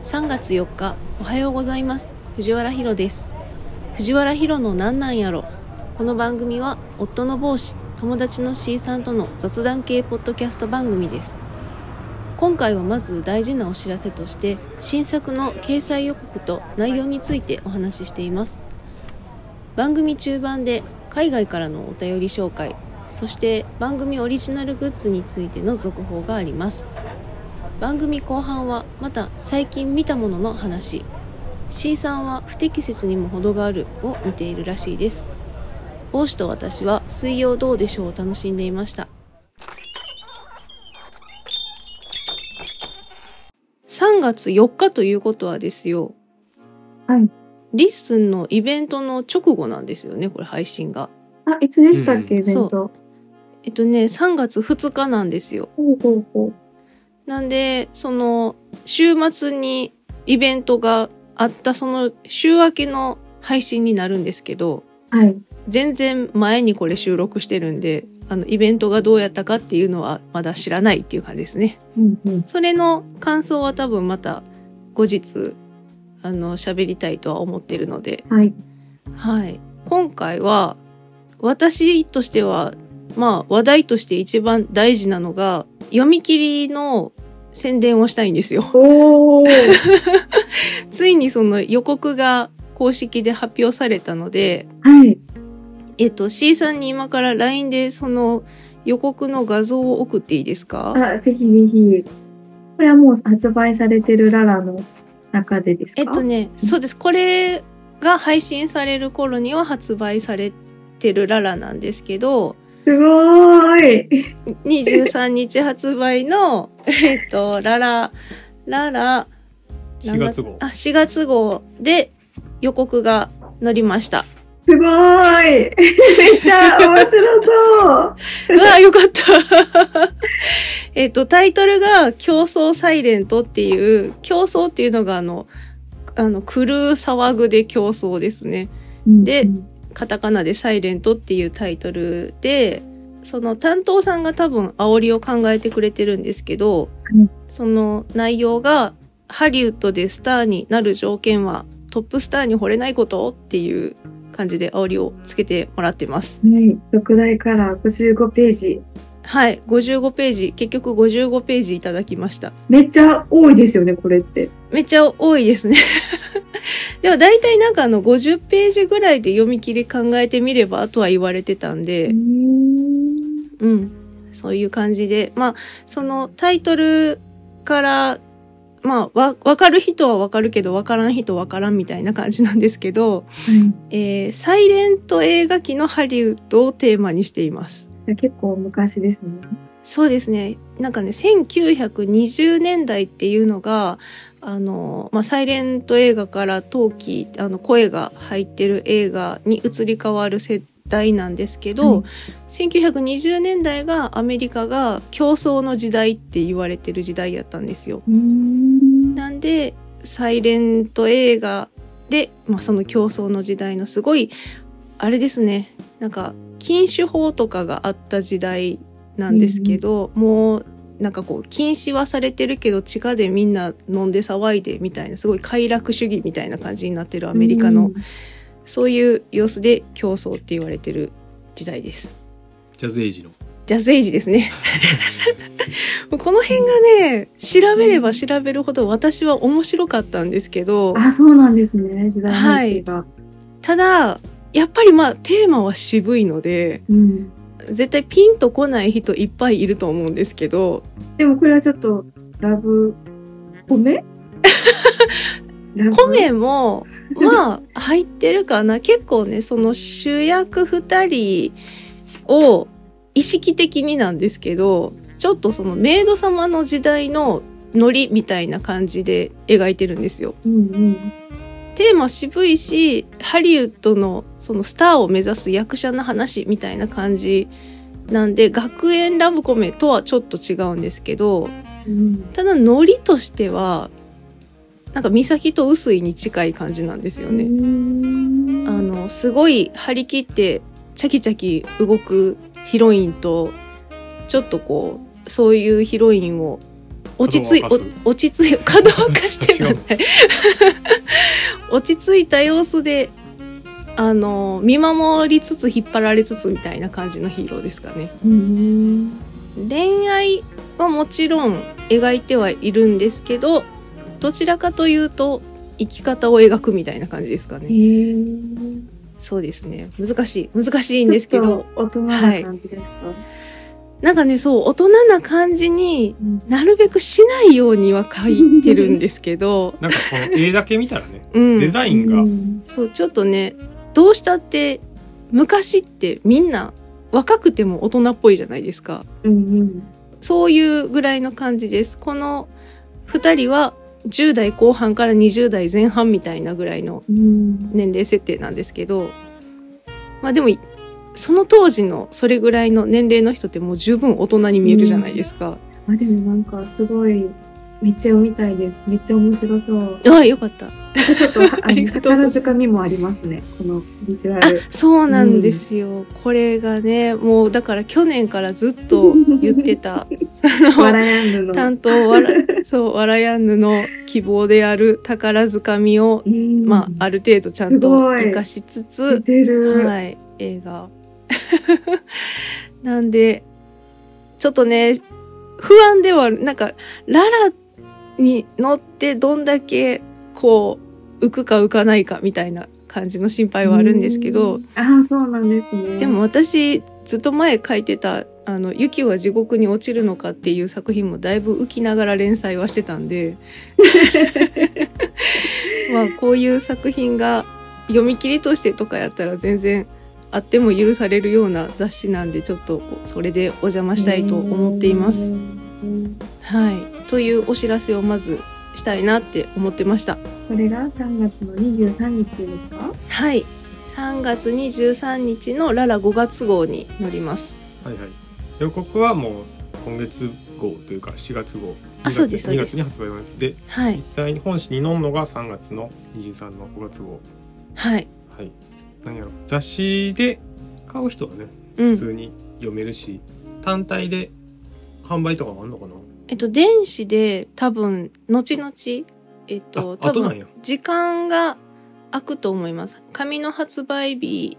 3月4日おはようございます。藤原ひろです。藤原ひろのなんなんやろ。この番組は夫の帽子友達の C さんとの雑談系ポッドキャスト番組です。今回はまず大事なお知らせとして新作の掲載予告と内容についてお話ししています。番組中盤で海外からのお便り紹介そして番組オリジナルグッズについての続報があります。番組後半はまた最近見たものの話。C さんは不適切にも程があるを見ているらしいです。帽子と私は水曜どうでしょうを楽しんでいました。3月4日ということはですよ。はい。リッスンのイベントの直後なんですよねこれ配信が。あ、いつでしたっけ、うん。イベント。えっとね3月2日なんですよ。ほうほうほう。なんでその週末にイベントがあったその週明けの配信になるんですけどはい。全然前にこれ収録してるんであのイベントがどうやったかっていうのはまだ知らないっていう感じですねうんうん。それの感想は多分また後日あの喋りたいとは思ってるのではい。はい今回は私としてはまあ話題として一番大事なのが読み切りの宣伝をしたいんですよ。ついにその予告が公式で発表されたのではい。えっと C さんに今から LINE でその予告の画像を送っていいですか？あ、ぜひぜひ。これはもう発売されてるララの中でですか？えっとね、そうです。これが配信される頃には発売されてるララなんですけど、すごーい。23日発売の、えっと、ララ、ララ、4月号あ、4月号で予告が載りました。すごーい。めっちゃ面白そう。うわ、よかった。えっと、タイトルが競争サイレントっていう、競争っていうのがあの、あの、狂う騒ぐで競争ですね。でうんカタカナでサイレントっていうタイトルで、その担当さんが多分煽りを考えてくれてるんですけど、はいその内容がハリウッドでスターになる条件はトップスターに惚れないことっていう感じで煽りをつけてもらってます。はい。6台から55ページ。はい、55ページ、結局55ページいただきました。めっちゃ多いですよね、これって。めっちゃ多いですね。でも大体なんかあの50ページぐらいで読み切り考えてみればとは言われてたんで、うーんうん。そういう感じで、まあ、そのタイトルから、まあ、わ、わかる人はわかるけど、わからん人はわからんみたいな感じなんですけど、はい。えー、サイレント映画機のハリウッドをテーマにしています。結構昔ですね。そうですね。なんかね、1920年代っていうのが、あの、まあ、サイレント映画から陶器、あの、声が入ってる映画に移り変わる世代なんですけど、はい1920年代がアメリカが競争の時代って言われてる時代やったんですよ。ん。なんで、サイレント映画で、まあ、その競争の時代のすごい、あれですね、なんか、禁酒法とかがあった時代なんですけど、もう、なんかこう、禁止はされてるけど、地下でみんな飲んで騒いでみたいな、すごい快楽主義みたいな感じになってるアメリカの、そういう様子で競争って言われてる時代です。ジャズエイジのジャズエイジですね。この辺がね、調べれば調べるほど私は面白かったんですけど、あ、そうなんですね、時代背景が。ただ、やっぱりまあテーマは渋いので、うん。絶対ピンとこない人いっぱいいると思うんですけど、でもこれはちょっと、ラブ、米？ラブ？コメも、まあ入ってるかな。結構ね、その主役二人を意識的になんですけど、ちょっとそのメイド様の時代のノリみたいな感じで描いてるんですよ。うんうん。テーマ渋いし、ハリウッドのそのスターを目指す役者の話みたいな感じなんで、学園ラブコメとはちょっと違うんですけど、うん。ただノリとしては、なんか美咲と臼井に近い感じなんですよね。あの、すごい張り切って、チャキチャキ動くヒロインと、ちょっとこう、そういうヒロインを落ち着い落ち着い稼働化してはない 落ち着いた様子であの見守りつつ引っ張られつつみたいな感じのヒーローですかね。うん。恋愛はもちろん描いてはいるんですけどどちらかというと生き方を描くみたいな感じですかへねー。そうですね。難しい難しいんですけど。大人な感じですか、なんかねそう大人な感じにうん。なるべくしないようには書いてるんですけど、なんかこの絵だけ見たらね、うん、デザインが、うん。そうちょっとねどうしたって昔ってみんな若くても大人っぽいじゃないですか。うんうん。そういうぐらいの感じです。この2人は10代後半から20代前半みたいなぐらいのうん。年齢設定なんですけど。まあでもその当時のそれぐらいの年齢の人ってもう十分大人に見えるじゃないですか、あ、でもなんかすごい、めっちゃ読みたいです。めっちゃ面白そう。ああよかったちょっと、あ ありの、がとう宝塚みもありますね。このビジュアあル。そうなんですよ、これがねもうだから去年からずっと言ってた そわのらやんぬの。担当わら そうわらやんぬの希望である宝掴みを、うんまあある程度ちゃんと生かしつ似つ。はい映画 なんでちょっとね不安ではあるなんかララに乗ってどんだけこう浮くか浮かないかみたいな感じの心配はあるんですけど、うん。ああ、そうなんですね。でも、私ずっと前書いてた「あの雪は地獄に落ちるのか」っていう作品もだいぶ浮きながら連載はしてたんで まあこういう作品が読み切りとしてとかやったら全然あっても許されるような雑誌なんでちょっとそれでお邪魔したいと思っています。うんはい、というお知らせをまずしたいなって思ってました。これが3月の23日ですか？はい3月23日のララ5月号に載ります。はいはい。予告はもう今月号というか4月号。あそうですそう2です月に発売のやつで、はい実際に本誌に載るのが3月の23の5月号。はいはい。なんやろ。雑誌で買う人はね、うん普通に読めるし、単体で販売とかもあんのかな？えっと、電子で多分、後々、えっと、多あ後なんや分、時間が空くと思います。紙の発売日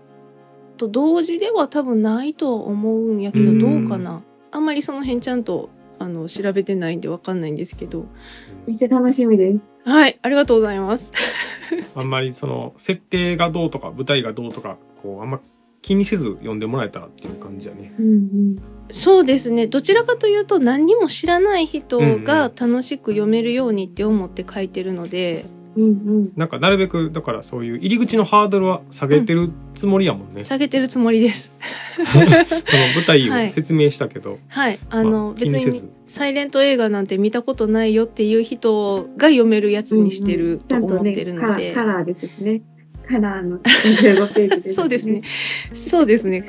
と同時では多分ないとは思うんやけど、うんどうかな。あんまりその辺ちゃんと、あの、調べてないんでわかんないんですけど。めっちゃ楽しみです。はい、ありがとうございます。あんまりその設定がどうとか舞台がどうとかこうあんま気にせず読んでもらえたらっていう感じやね。うんうん。そうですね。どちらかというと何にも知らない人が楽しく読めるようにって思って書いてるので、うんうん。なんかなるべくだからそういう入り口のハードルは下げてるつもりやもんね。下げてるつもりです。その舞台を説明したけど、はい。あの、まあ別にサイレント映画なんて見たことないよっていう人が読めるやつにしてると思ってるので。カラーカラーですしね。カラーの25ページです、そうですね。。そうですね。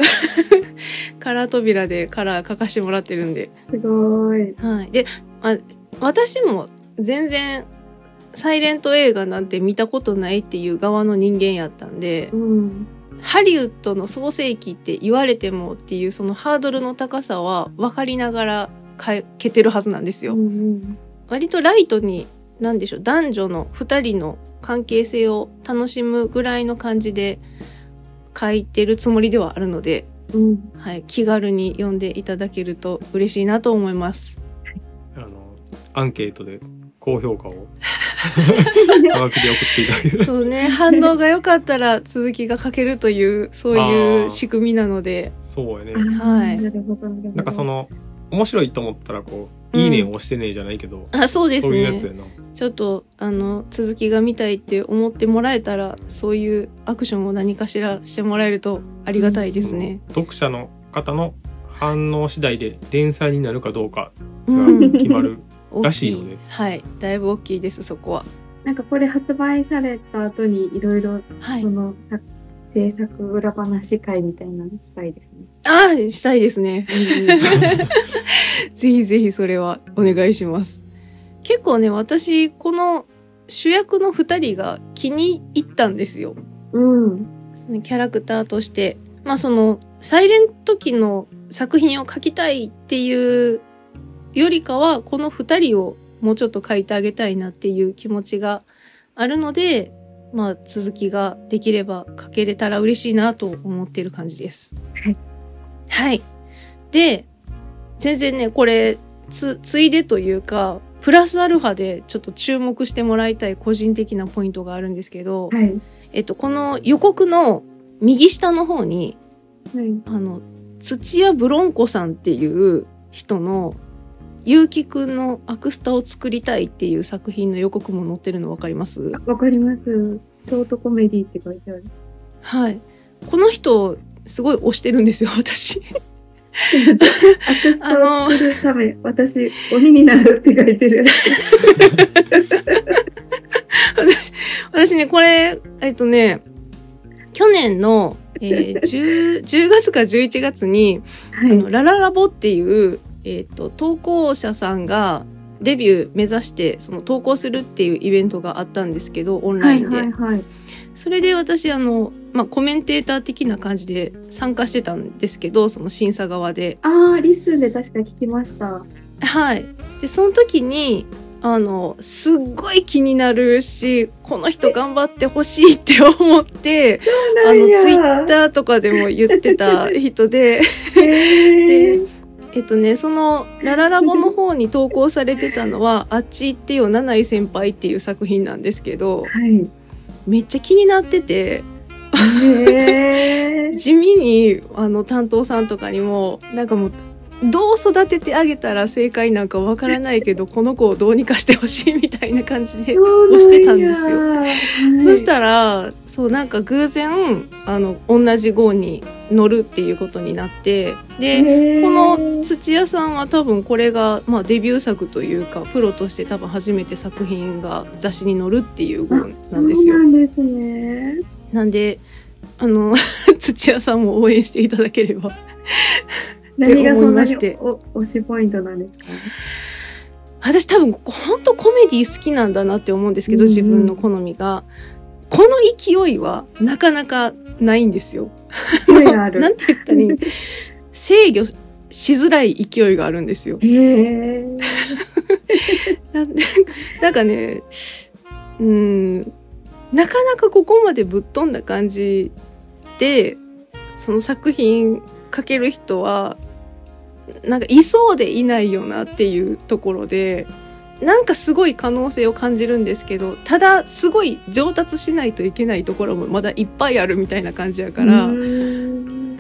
カラー扉でカラー書かしてもらってるんで。すごい。はい。で、あ私も全然サイレント映画なんて見たことないっていう側の人間やったんでう、ん。ハリウッドの創世記って言われてもっていうそのハードルの高さは分かりながら書けてるはずなんですよ。うんうん。割とライトに何でしょう男女の2人の関係性を楽しむぐらいの感じで書いてるつもりではあるので、うん。はい、気軽に読んでいただけると嬉しいなと思います。あのアンケートで高評価を はがきで送っていただける。そうね反応が良かったら続きが書けるというそういう仕組みなのでそうやね。はいなんかその面白いと思ったらこう、いいねを押してねえじゃないけど、あそうですそういうやつね。ちょっとあの続きが見たいって思ってもらえたらそういうアクションを何かしらしてもらえるとありがたいですね。読者の方の反応次第で連載になるかどうかうがん決まる。らしいのではい。だいぶ大きいですそこは。なんかこれ発売された後にいろいろはい。そのさ制作裏話会みたいなのしたいですね。ああしたいですね。ぜひぜひそれはお願いします。結構ね私この主役の2人が気に入ったんですよ。うん。そのキャラクターとして。まあそのサイレント期の作品を描きたいっていうよりかはこの2人をもうちょっと書いてあげたいなっていう気持ちがあるので、まあ続きができれば書けれたら嬉しいなと思っている感じです。はい。はい。で、全然ね、これ、つ、ついでというか、プラスアルファでちょっと注目してもらいたい個人的なポイントがあるんですけど、はい。えっと、この予告の右下の方に、はい。あの、土屋ブロンコさんっていう人の、ゆうきくんのアクスタを作りたいっていう作品の予告も載ってるの分かります？わかります。ショートコメディって書いてある。はい。この人、すごい推してるんですよ、私。アクスタを作るため、私、鬼になるって書いてる。私、私ね、これ、えっとね、去年の、えー 10, 10月か11月に、はい。あのラララボっていう、えっと投稿者さんがデビュー目指してその投稿するっていうイベントがあったんですけどオンラはいインで、はいはい。それで私あの、まあ、コメンテーター的な感じで参加してたんですけどその審査側で。ああ、リスンで確か聞きました。はい。でその時にあのすっごい気になるしこの人頑張ってほしいって思ってあのツイッターとかでも言ってた人で。へー えっとねそのラララボの方に投稿されてたのは「あっち行ってよ七井先輩」っていう作品なんですけどはい。めっちゃ気になってて 地味にあの担当さんとかにもなんかもうどう育ててあげたら正解なんかわからないけどこの子をどうにかしてほしいみたいな感じで押してたんですよ。なん。やそしたらそうなんか偶然あの同じ号に乗るっていうことになってでこの土屋さんは多分これが、まあ、デビュー作というかプロとして多分初めて作品が雑誌に載るっていう号なんですよ。そう。なんですね。なんであの 土屋さんも応援していただければ何がそんなに推しポイントなんですか？私多分本当コメディ好きなんだなって思うんですけど、うんうん自分の好みがこの勢いはなかなかないんですよ。声がある。なんて言ったらいい？制御しづらい勢いがあるんですよ。へ なんかねうんなかなかここまでぶっ飛んだ感じでその作品書ける人はなんかいそうでいないよなっていうところでなんかすごい可能性を感じるんですけどただすごい上達しないといけないところもまだいっぱいあるみたいな感じやから、ん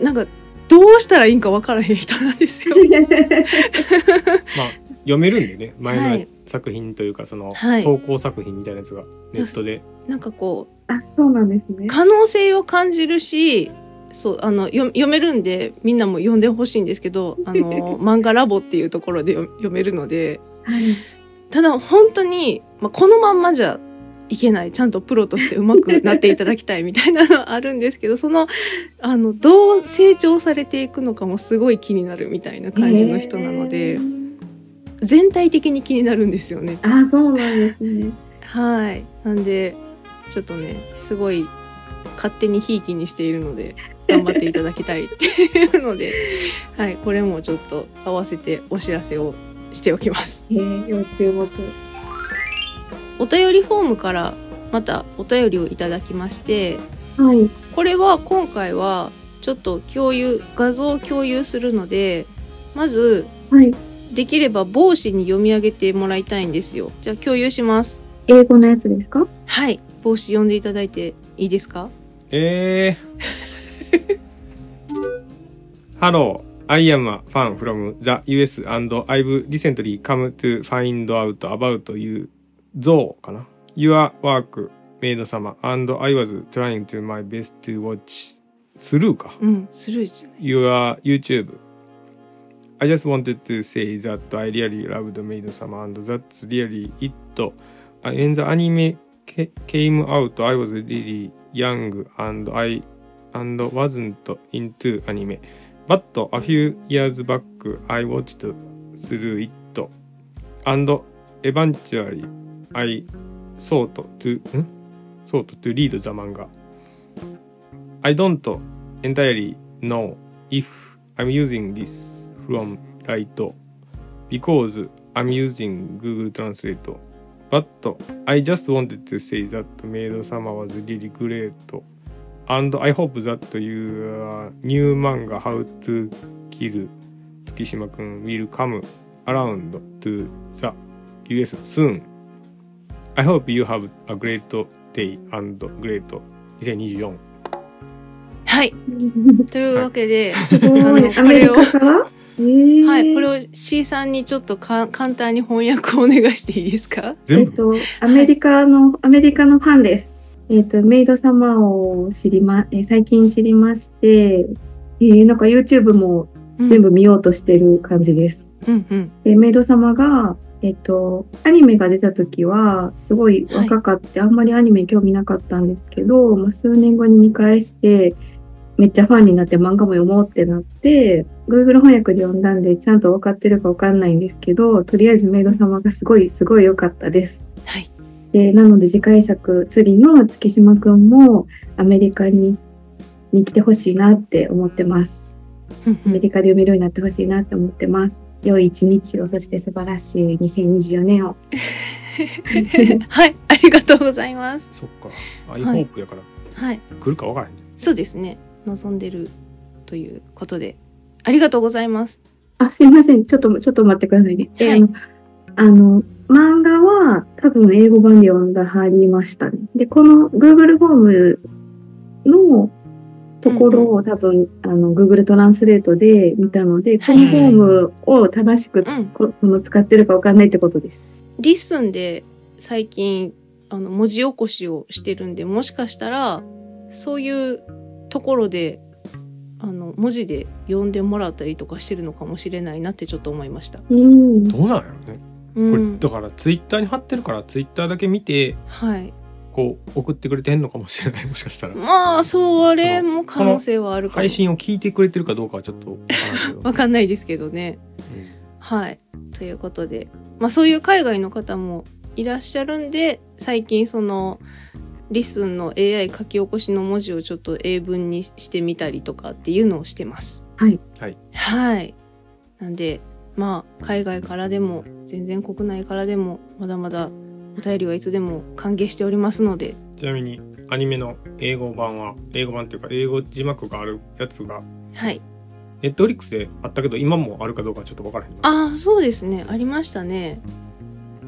なんかどうしたらいいんか分からへん人なんですよ。まあ読めるんでね前のはい作品というかそのはい投稿作品みたいなやつがネットでなんかこうあ、そうなんですね。可能性を感じるしそうあの読読めるんでみんなも読んでほしいんですけどあの 漫画ラボっていうところで読読めるのではい。ただ本当に、まあ、このまんまじゃいけないちゃんとプロとして上手くなっていただきたいみたいなのはあるんですけどそのあのどう成長されていくのかもすごい気になるみたいな感じの人なので全体的に気になるんですよね。あ、そうなんですね。はい。なんで、ちょっとね、すごい勝手にひいきにしているので、頑張っていただきたいっていうので、はい、これもちょっと合わせてお知らせをしておきます。へー要注目。お便りフォームからまたお便りをいただきまして、はい。これは今回はちょっと共有、画像を共有するので、まず、はい。できれば帽子に読み上げてもらいたいんですよ。じゃあ共有します。英語のやつですか？はい。帽子読んでいただいていいですか？えー Hello, I am a fan from the US and I've recently come to find out about you, Zoe かな Your work, メイド様 and I was trying to my best to watch スルーかうん、スルーじゃない。Your YouTube I just wanted to say that I really loved メイド様 and that's really it when the anime ca- came out I was really young and I and wasn't into anime but a few years back I watched through it and eventually I sought to sought to read the manga I don't entirely know if I'm using this from right because I'm using Google Translate. But I just wanted to say that Maid Sama was really great. And I hope that your new manga How to Kill 月島くん will come around to the US soon. I hope you have a great day and great 2024. はい。というわけで、すごい。あのアメリカからえーはい、これを C さんにちょっとか簡単に翻訳をお願いしていいですかえ全部っと、アメリカの、アメリカのファンです。えっと、メイド様を知りま、えー最近知りまして、えーなんか YouTube も全部見ようとしてる感じです。うんうん。で、メイド様が、えっと、アニメが出た時は、すごい若かって、あんまりアニメ興味なかったんですけど、まあ、数年後に見返して、めっちゃファンになって漫画も読もうってなって、Google 翻訳で読んだんで、ちゃんと分かってるか分かんないんですけど、とりあえずメイド様がすごい、すごい良かったです。はい。で、なので次回作、釣りの月島くんもアメリカにに来てほしいなって思ってます。アメリカで読めるようになってほしいなって思ってます。良い一日を、そして素晴らしい2024年を。はい、ありがとうございます。そっか。I はい hope やからはい、来るか分からへんね。そうですね。望んでるということで、ありがとうございます。あ、すいません。ちょっと、ちょっと待ってくださいね。えはいあの、あの、漫画は多分英語版で読んだはりましたね。で、この Google フォームのところを多分、あの、Google トランスレートで見たので、このフォームを正しくうん、ここの使ってるかわかんないってことです。リッスンで最近あの文字起こしをしてるんで、もしかしたらそういうところであの文字で読んでもらったりとかしてるのかもしれないなってちょっと思いました。うん。どうなんやろね。これうん、だからツイッターに貼ってるからツイッターだけ見てはい。こう送ってくれてんのかもしれない もしかしたらまあ、それも可能性はあるかも。配信を聞いてくれてるかどうかはちょっと わかんないですけどね。はい。ということで、まあそういう海外の方もいらっしゃるんで、最近その、リスンの AI 書き起こしの文字をちょっと英文にしてみたりとかっていうのをしてます。はい。はい。はい。なんで、まあ海外からでも、全然国内からでも、まだまだお便りはいつでも歓迎しておりますので、ちなみにアニメの英語版は英語版っていうか英語字幕があるやつがはい。ネットフリックスであったけど今もあるかどうかちょっと分からへんなああ、そうですね。ありましたね。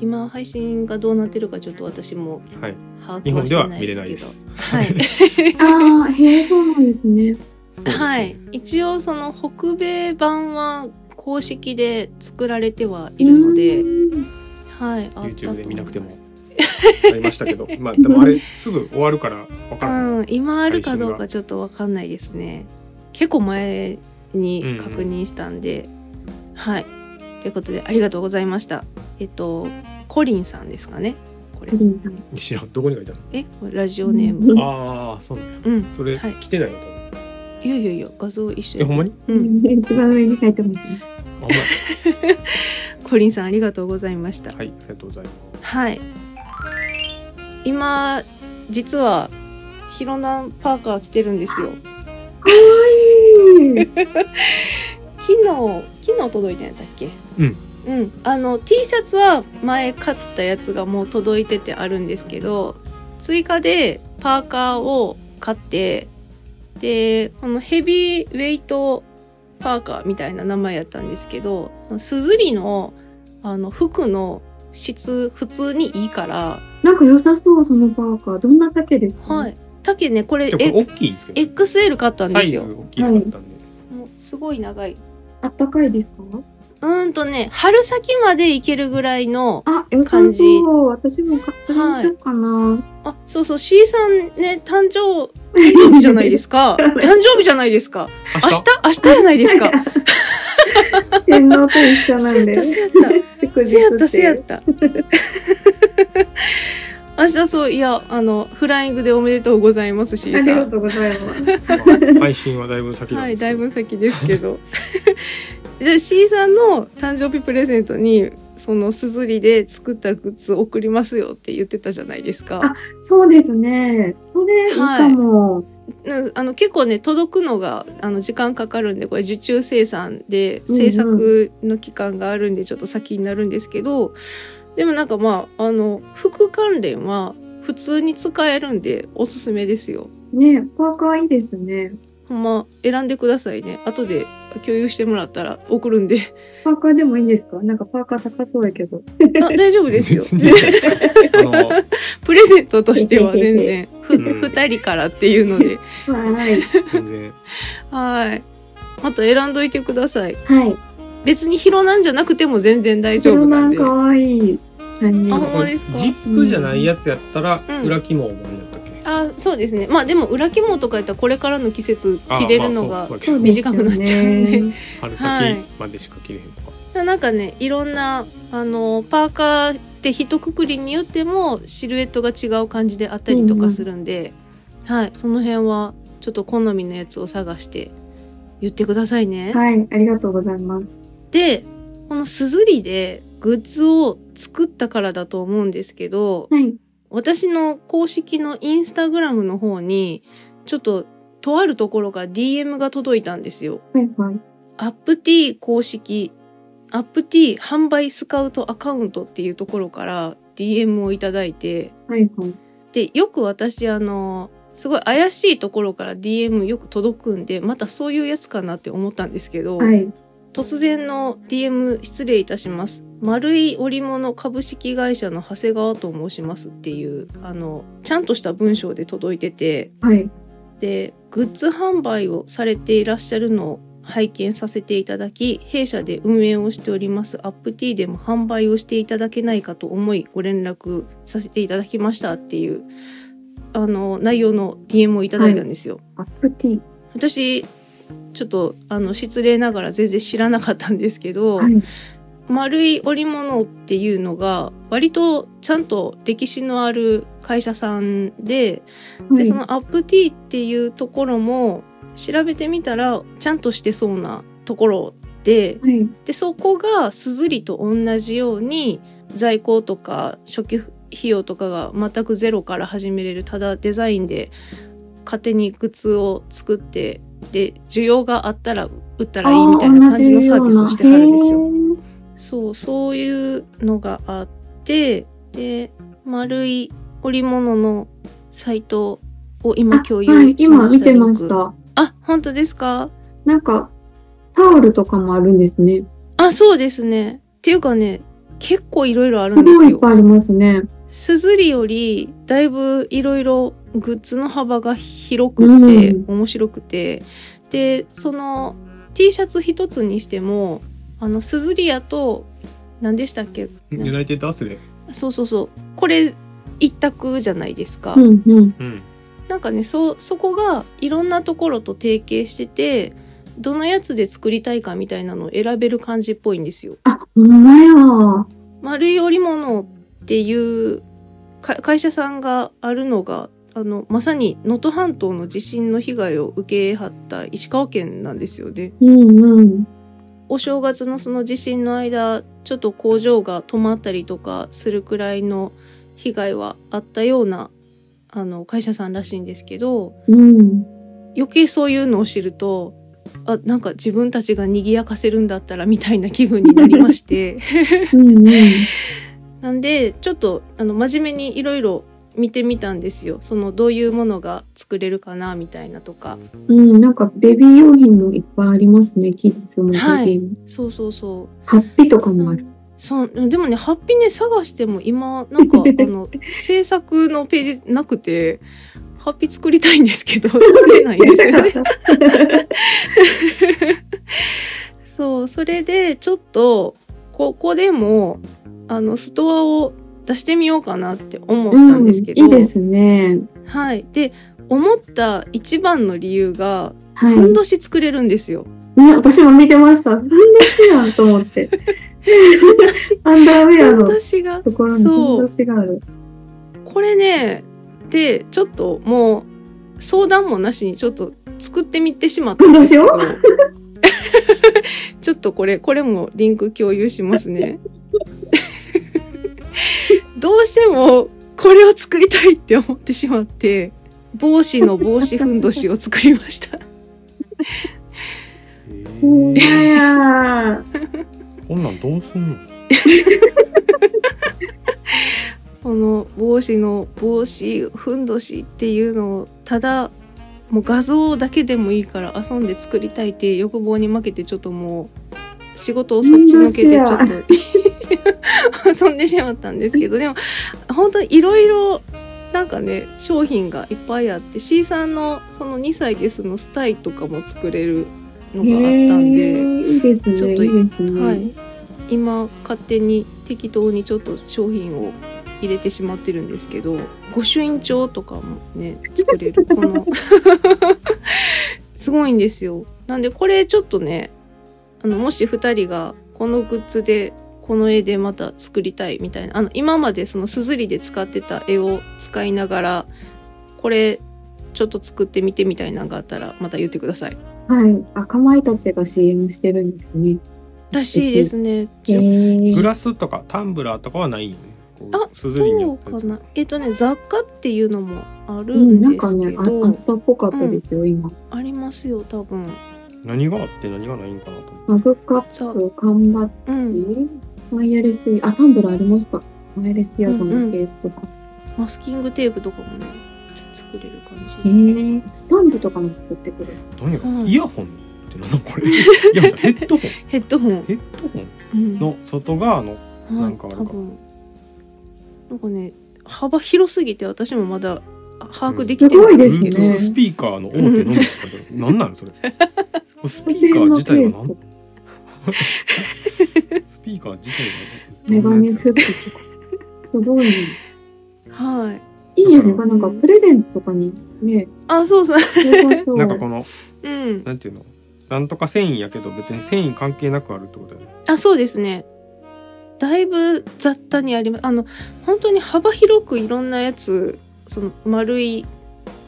今配信がどうなってるかちょっと私もはい把日本握はしてでは見れないですけど。ないですはい。ああ、へえ、そうなんですね。そうですねはい。一応その北米版は公式で作られてはいるので、うんはい。YouTube で見なくてもありましたけど まあでもあれすぐ終わるから分からない、うん、今あるかどうかちょっとわかんないですね。結構前に確認したんで、はい。ということでありがとうございました。えっと、コリンさんですかね？これプ。リンさん。知らんどこに書いてあるえ、ラジオネーム。うんああそうなんやうん。それはい来てないの？多分いやいやいや、画像一緒やえほんまに？うん。一番上に書いてますね。コリンさんありがとうございました。はいありがとうございますはい。今、実は、ヒロナンパーカー着てるんですよ。昨日、昨日届いてんやったっけ？うん。うん。あの、T シャツは前買ったやつがもう届いててあるんですけど、追加でパーカーを買って、で、このヘビーウェイトパーカーみたいな名前やったんですけど、そのすずりの、あの、服の質、普通にいいから、なんか良さそう、そのパーカー。どんな丈ですか？はい。丈ね、これ、え大きいんですけど XL 買ったんサイズですよ。大きいのだったんで、もうすごい長い。あったかいですか？うーんとね、春先までいけるぐらいの、あ、良さ感じそう。私も買ってみましょうかな。あ、そうそう、C さんね、誕生、日じゃないですか。誕生日じゃないですか。明明日？明日じゃないですか。天皇と一緒なんで。せやったせやったせやった、せやっ。た。明日そう、いや、あの、フライングでおめでとうございます、C ありさん。がとうございます。配信はだいぶ先はい、ですけどだいぶ先ですけど。で、C さんの誕生日プレゼントに、そのすずりで作ったグッズ送りますよって言ってたじゃないですか。そうですね。それいいかも。なあの結構ね届くのがあの時間かかるんでこれ受注生産でうんうん制作の期間があるんでちょっと先になるんですけど、でもなんかまああの服関連は普通に使えるんでおすすめですよ。ねパーカーいいですね。ほんま選んでくださいね。後で共有してもらったら送るんで。パーカーでもいいんですか？なんかパーカー高そうやけど。あ大丈夫ですよ。プレゼントとしては全然。ふうん。2人からっていうので。はい。全然。はい。また選んどいてください。はい。別にヒロなんじゃなくても全然大丈夫なで。なんんかわいい。何あ人ほんまですか？ジップじゃないやつやったらうん。裏起毛もんやったっけ、あそうですねまあでも裏肝とかやったらこれからの季節あ着れるのが短くなっちゃうんで春はい先までしか着れへんとか、なんかねいろんなあのパーカーって一括りによってもシルエットが違う感じであったりとかするんで、はいその辺はちょっと好みのやつを探して言ってくださいね。はい。ありがとうございます。でこのすずりでグッズを作ったからだと思うんですけどはい。私の公式のインスタグラムの方にちょっととあるところが DM が届いたんですよ。はいはい。アップティー公式、アップティー販売スカウトアカウントっていうところから DM をいただいて、はいはい。で、よく私あの、すごい怪しいところから DM よく届くんで、またそういうやつかなって思ったんですけど、はい。突然の DM 失礼いたします。丸い織物株式会社の長谷川と申しますっていう、あの、ちゃんとした文章で届いてて、はい。でグッズ販売をされていらっしゃるのを拝見させていただき弊社で運営をしておりますアップティーでも販売をしていただけないかと思いご連絡させていただきましたっていうあの内容の DM をいただいたんですよ。アップティー。私ちょっとあの失礼ながら全然知らなかったんですけど、はい。丸い織物っていうのが割とちゃんと歴史のある会社さんではい。でそのアップティーっていうところも調べてみたらちゃんとしてそうなところではい。でそこがすずりと同じように在庫とか初期費用とかが全くゼロから始めれるただデザインで勝手にグッズを作ってで需要があったら売ったらいいみたいな感じのサービスをしてはるんですよ。そう、そういうのがあって、で、丸い織物のサイトを今共有はい。しました。今見てました。あ、本当ですか？なんか、タオルとかもあるんですね。あ、そうですね。っていうかね、結構いろいろあるすんですよ。ごいいっぱいありますね。すずりより、だいぶいろいろグッズの幅が広くて、うん面白くて、で、その T シャツ一つにしても、あの、すずりやと、何でしたっけ？ユナイテッドアスレそうそうそう。これ一択じゃないですか。うんうん。うんなんかね、そ、そこがいろんなところと提携してて、どのやつで作りたいかみたいなのを選べる感じっぽいんですよ。あ、ほんまや。丸い織物っていうか会社さんがあるのが、あの、まさに能登半島の地震の被害を受けはった石川県なんですよね。うんうん。お正月のその地震の間ちょっと工場が止まったりとかするくらいの被害はあったようなあの会社さんらしいんですけどうん。余計そういうのを知るとあなんか自分たちが賑やかせるんだったらみたいな気分になりまして うんうん。なんでちょっとあの真面目にいろいろ見てみたんですよそのどういうものが作れるかなみたいなとかうん、なんかベビー用品もいっぱいありますね。キッズもベビはい。そうそうそうハッピーとかもある。そうでもねハッピーね探しても今なんか あの制作のページなくてハッピー作りたいんですけど作れないんですよね。そうそれでちょっとここでもあのストアを出してみようかなって思ったんですけど、うん、いいですね。はいで思った一番の理由がはい。ふんどし作れるんですよ。ね、私も見てました。ふんどしやんと思って。アンダーウェアのところにふんどしがある。これねでちょっともう相談もなしにちょっと作ってみてしまったんですけど ちょっとこれこれもリンク共有しますね どうしてもこれを作りたいって思ってしまって帽子の帽子ふんどしを作りました。へほんまえや。こんなんどうすんの？この帽子の帽子ふんどしっていうのをただもう画像だけでもいいから遊んで作りたいって欲望に負けてちょっともう仕事をそっちのけでちょっと 遊んでしまったんですけどでも本当にいろいろなんかね商品がいっぱいあって C さんのその2歳ですのスタイとかも作れるのがあったんで。いいですね。ちょっといいですね。はい、今勝手に適当にちょっと商品を入れてしまってるんですけど御朱印帳とかもね作れる このすごいんですよなんでこれちょっとねあのもし2人がこのグッズでこの絵でまた作りたいみたいな。あの今までそのすずりで使ってた絵を使いながらこれちょっと作ってみてみたいなのがあったらまた言ってください。はい。赤米たちが CM してるんですね。らしいですね。へー。グラスとかタンブラーとかはないよね。あすずりにどうかな。えっ、とね雑貨っていうのもあるうんん、なんですかね、あけど、あったっぽかったですよ、今。ありますよ多分。何があって何がないんかなと思マグカさップ、缶バッうん。ジ、ワイヤレス、あ、タンブラーありました。ワイヤレスイヤホンのケースとか。マスキングテープとかもね作れる感へじ。え、スタンドとかも作ってくれる。う何が、うん。イヤホンって何だこれ？いやヘッドホン。ヘッドホン、ヘッドホン？うん。の外側のはいなんかあるか。多分。なんかね幅広すぎて私もまだ把握できてないんですけど。すごいですね。スピーカーの大手のみですか？何なのそれ？スピーカー自体がなんと か、スピーカー自体メガネフック。すごいね。はい。いいですね。なんかプレゼントとかにね、あそうそう。そう。なんかこのうん。なんていうの？なんとか繊維やけど別に繊維関係なくあるってことだよね。あそうですね。だいぶ雑多にあります。あの本当に幅広くいろんなやつその丸い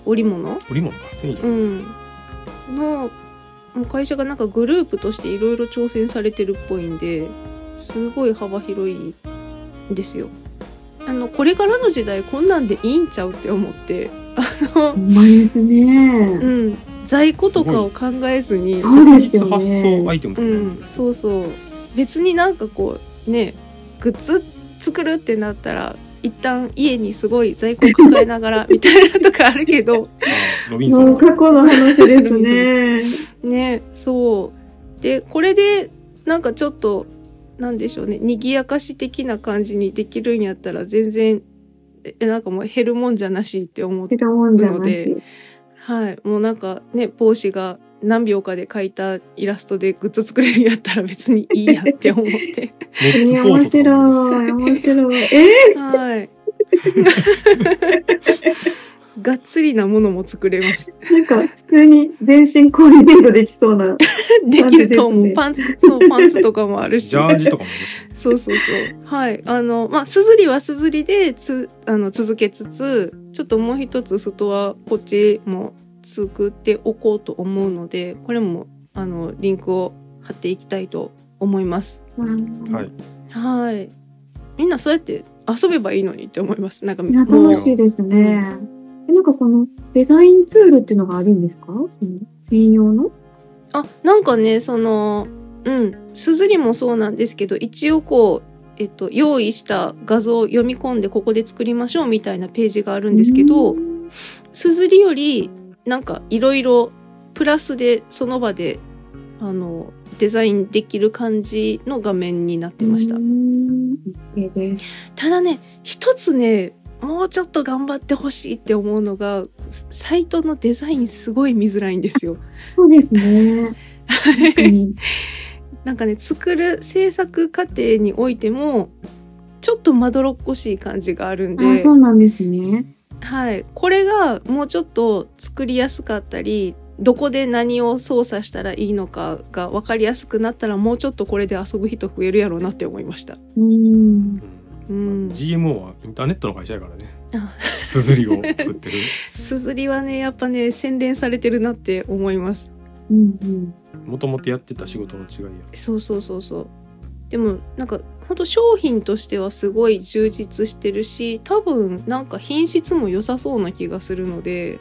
織物？織物か繊維じゃうんん。のもう会社がなんかグループとしていろいろ挑戦されてるっぽいんですごい幅広いんですよ。あのこれからの時代こんなんでいいんちゃうって思って。あのほんまですね。うん。在庫とかを考えずにそうですよね。送アイテムうん、そうそう。別になんかこうねグッズ作るってなったら一旦家にすごい在庫抱えながら みたいなとかあるけど。あロビン過去の話ですね。ねそう。でこれでなんかちょっとなんでしょうね。賑やかし的な感じにできるんやったら全然えなんかもう減るもんじゃなしって思ってけどもんじゃなのし。はい。もうなんかね帽子が何秒かで描いたイラストでグッズ作れるんやったら別にいいやって思って。面白い、面白い。えはい。がっつりなものも作れます。なんか普通に全身コーディネートできそうな。できると思う。パパンツ、そう、パンツとかもあるし。ジャージとかもあるし そうそうそう。はい。あの、まあ、すずりはすずりで、つ、あの、続けつつ、ちょっともう一つ外はこっちも作っておこうと思うので、これも、あの、リンクを貼っていきたいと思います。はいはい。みんなそうやって遊べばいいのにって思います。なんか、楽しいですね。え、なんかこのデザインツールっていうのがあるんですか？その専用の？あなんかねそのうんすずりもそうなんですけど一応こう、えっと、用意した画像を読み込んでここで作りましょうみたいなページがあるんですけどうんすずりよりなんかいろいろプラスでその場であのデザインできる感じの画面になってました。ただね一つねもうちょっと頑張ってほしいって思うのがサイトのデザインすごい見づらいんですよ。そうですね。なんかね作る制作過程においてもちょっとまどろっこしい感じがあるんであ、そうなんですね。はい、これがもうちょっと作りやすかったりどこで何を操作したらいいのかが分かりやすくなったらもうちょっとこれで遊ぶ人増えるやろうなって思いました。うん。ううんん GMO はインターネットの会社やからねあすずりを作ってる すずりはねやっぱね洗練されてるなって思います。うんうん。もともとやってた仕事の違いやそうそうそうそう。でもなんか本当商品としてはすごい充実してるし多分なんか品質も良さそうな気がするので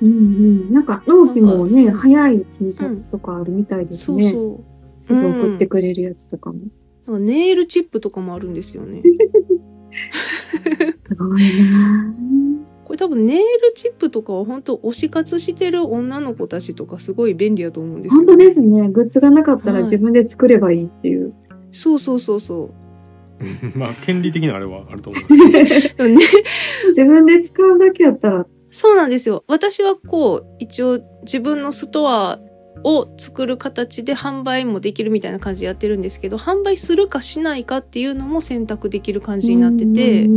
うんうん。なんか納期もね、早い T シャツとかあるみたいですね。そうそうすぐ送ってくれるやつとかも。なんかネイルチップとかもあるんですよね。すごいな。これ多分ネイルチップとかは本当推し活してる女の子たちとかすごい便利だと思うんですよ本当ですね。グッズがなかったらはい。自分で作ればいいっていう。そうそうそうそう。まあ権利的なあれはあると思う。んですけどね 自分で使うだけやったら、そうなんですよ。私はこう一応自分のストアを作る形で販売もできるみたいな感じでやってるんですけど販売するかしないかっていうのも選択できる感じになってて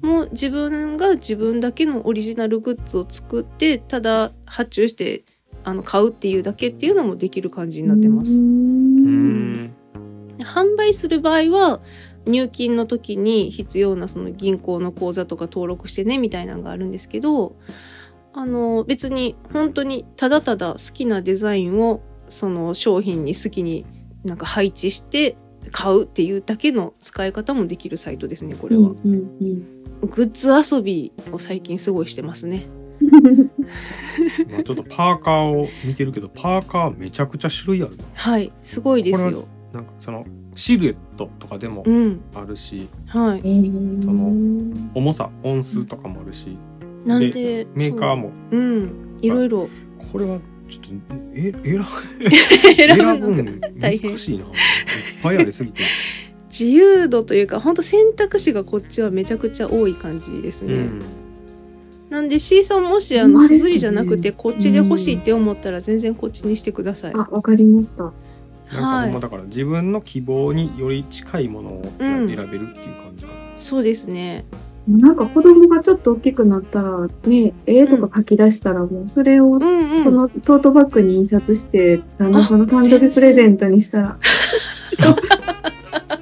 もう自分が自分だけのオリジナルグッズを作ってただ発注してあの買うっていうだけっていうのもできる感じになってます。販売する場合は入金の時に必要なその銀行の口座とか登録してねみたいなのがあるんですけどあの別に本当にただただ好きなデザインをその商品に好きになんか配置して買うっていうだけの使い方もできるサイトですねこれは、うんうんグッズ遊びを最近すごいしてますね。うんまあちょっとパーカーを見てるけどパーカーめちゃくちゃ種類あるな。はいすごいですこよなんかそのシルエットとかでもうんあるし、はい。えー。その重さ音数とかもあるしなんでメーカーも。そううん。いろいろ。これはちょっとえ選選選ぶぶのがの大変難しいな。いっぱいありすぎて、自由度というか本当選択肢がこっちはめちゃくちゃ多い感じですね、うん、なんで C さんもしあのすずりじゃなくてこっちで欲しいって思ったら全然こっちにしてください、あ、わかりました。なんかはい。ほんまだから自分の希望により近いものをうん。選べるっていう感じかな、そうですねなんか子供がちょっと大きくなったら、ね、絵とか書き出したらもうそれをうんこうん。のトートバッグに印刷して、旦那さんの誕生日プレゼントにしたら、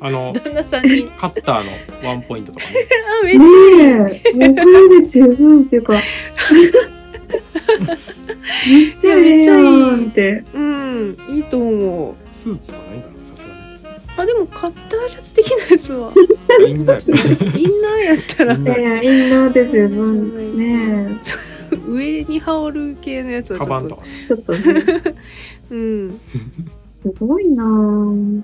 あの 旦那さんに。カッターのワンポイントとかね。あめっちゃいい、ねえ、もうこれで十分っていうか、めっちゃええやんって。うん。いいと思う。スーツはないかあでもカッターシャツ的なやつは。インナー。やったら。インナー。で十分。ね。上に羽織る系のやつはちょっと。カバンとか。え、ちょっとね、うん。すごいな。ぁ。